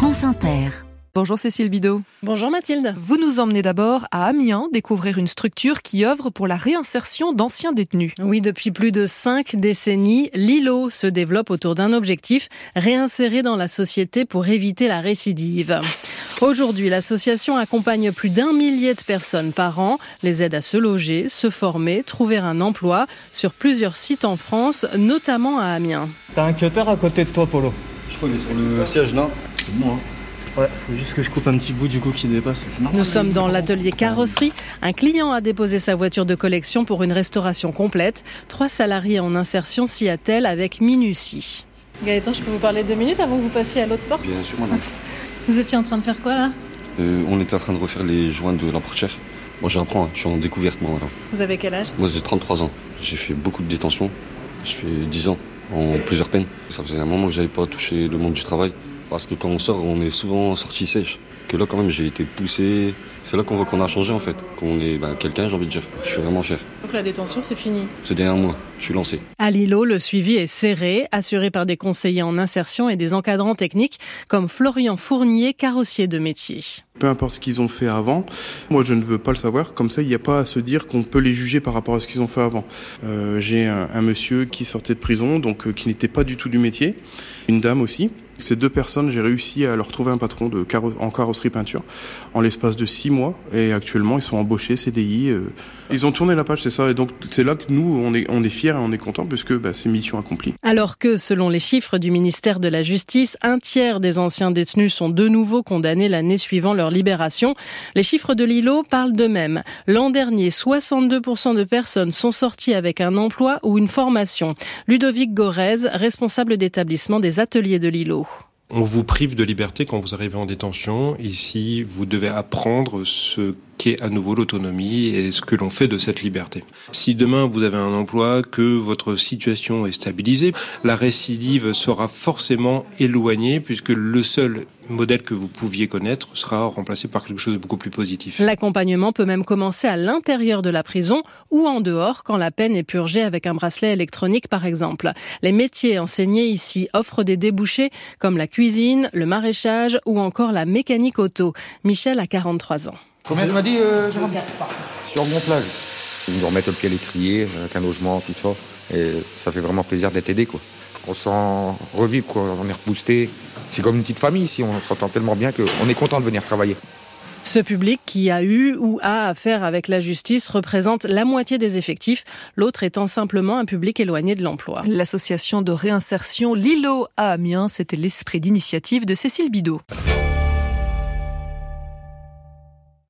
France Inter. Bonjour Cécile Bidot. Bonjour Mathilde. Vous nous emmenez d'abord à Amiens découvrir une structure qui œuvre pour la réinsertion d'anciens détenus. Oui, depuis plus de cinq décennies, l'ILO se développe autour d'un objectif, réinsérer dans la société pour éviter la récidive. Aujourd'hui, l'association accompagne plus d'un millier de personnes par an, les aide à se loger, se former, trouver un emploi sur plusieurs sites en France, notamment à Amiens. T'as un cutter à côté de toi, Polo. Je crois qu'il est sur le siège là. C'est bon, hein. Ouais, faut juste que je coupe un petit bout du coup qui dépasse. Nous sommes dans l'atelier carrosserie. Un client a déposé sa voiture de collection pour une restauration complète. Trois salariés en insertion s'y attellent avec minutie. Gaëtan, je peux vous parler deux minutes avant que vous passiez à l'autre porte Bien sûr, madame. Vous étiez en train de faire quoi là Euh, on était en train de refaire les joints de la portière. Moi, j'apprends, hein. je suis en découverte, moi. madame. Vous avez quel âge Moi, j'ai 33 ans. J'ai fait beaucoup de détention. Je fais 10 ans en plusieurs peines. Ça faisait un moment que j'avais pas touché le monde du travail. Parce que quand on sort, on est souvent sorti sèche. Que là, quand même, j'ai été poussé. C'est là qu'on voit qu'on a changé, en fait. Qu'on est ben, quelqu'un, j'ai envie de dire. Je suis vraiment fier. Donc la détention, c'est fini. C'est derrière moi. Je suis lancé. À Lilo, le suivi est serré, assuré par des conseillers en insertion et des encadrants techniques comme Florian Fournier, carrossier de métier. Peu importe ce qu'ils ont fait avant, moi je ne veux pas le savoir. Comme ça, il n'y a pas à se dire qu'on peut les juger par rapport à ce qu'ils ont fait avant. Euh, J'ai un, un monsieur qui sortait de prison, donc euh, qui n'était pas du tout du métier, une dame aussi. Ces deux personnes, j'ai réussi à leur trouver un patron de en carrosserie peinture en l'espace de six mois. Et actuellement, ils sont embauchés CDI. euh. Ils ont tourné la page, c'est ça. Et donc c'est là que nous, on est, on est fiers et on est contents puisque bah, c'est mission accomplie. Alors que, selon les chiffres du ministère de la Justice, un tiers des anciens détenus sont de nouveau condamnés l'année suivant leur libération. Les chiffres de Lilo parlent d'eux-mêmes. L'an dernier, 62% de personnes sont sorties avec un emploi ou une formation. Ludovic Gorez, responsable d'établissement des ateliers de Lilo. On vous prive de liberté quand vous arrivez en détention. Ici, vous devez apprendre ce qu'est à nouveau l'autonomie et ce que l'on fait de cette liberté. Si demain vous avez un emploi, que votre situation est stabilisée, la récidive sera forcément éloignée puisque le seul modèle que vous pouviez connaître sera remplacé par quelque chose de beaucoup plus positif. L'accompagnement peut même commencer à l'intérieur de la prison ou en dehors quand la peine est purgée avec un bracelet électronique par exemple. Les métiers enseignés ici offrent des débouchés comme la cuisine, le maraîchage ou encore la mécanique auto. Michel a 43 ans. Combien tu m'as dit, euh, Jérôme sur mon plage. Ils nous remettent au pied à l'étrier, avec un logement, tout ça. Et ça fait vraiment plaisir d'être aidé, quoi. On sent revivre, quoi. On est reboosté. C'est comme une petite famille ici. On s'entend tellement bien qu'on est content de venir travailler. Ce public qui a eu ou a affaire avec la justice représente la moitié des effectifs, l'autre étant simplement un public éloigné de l'emploi. L'association de réinsertion Lilo à Amiens, c'était l'esprit d'initiative de Cécile Bidot.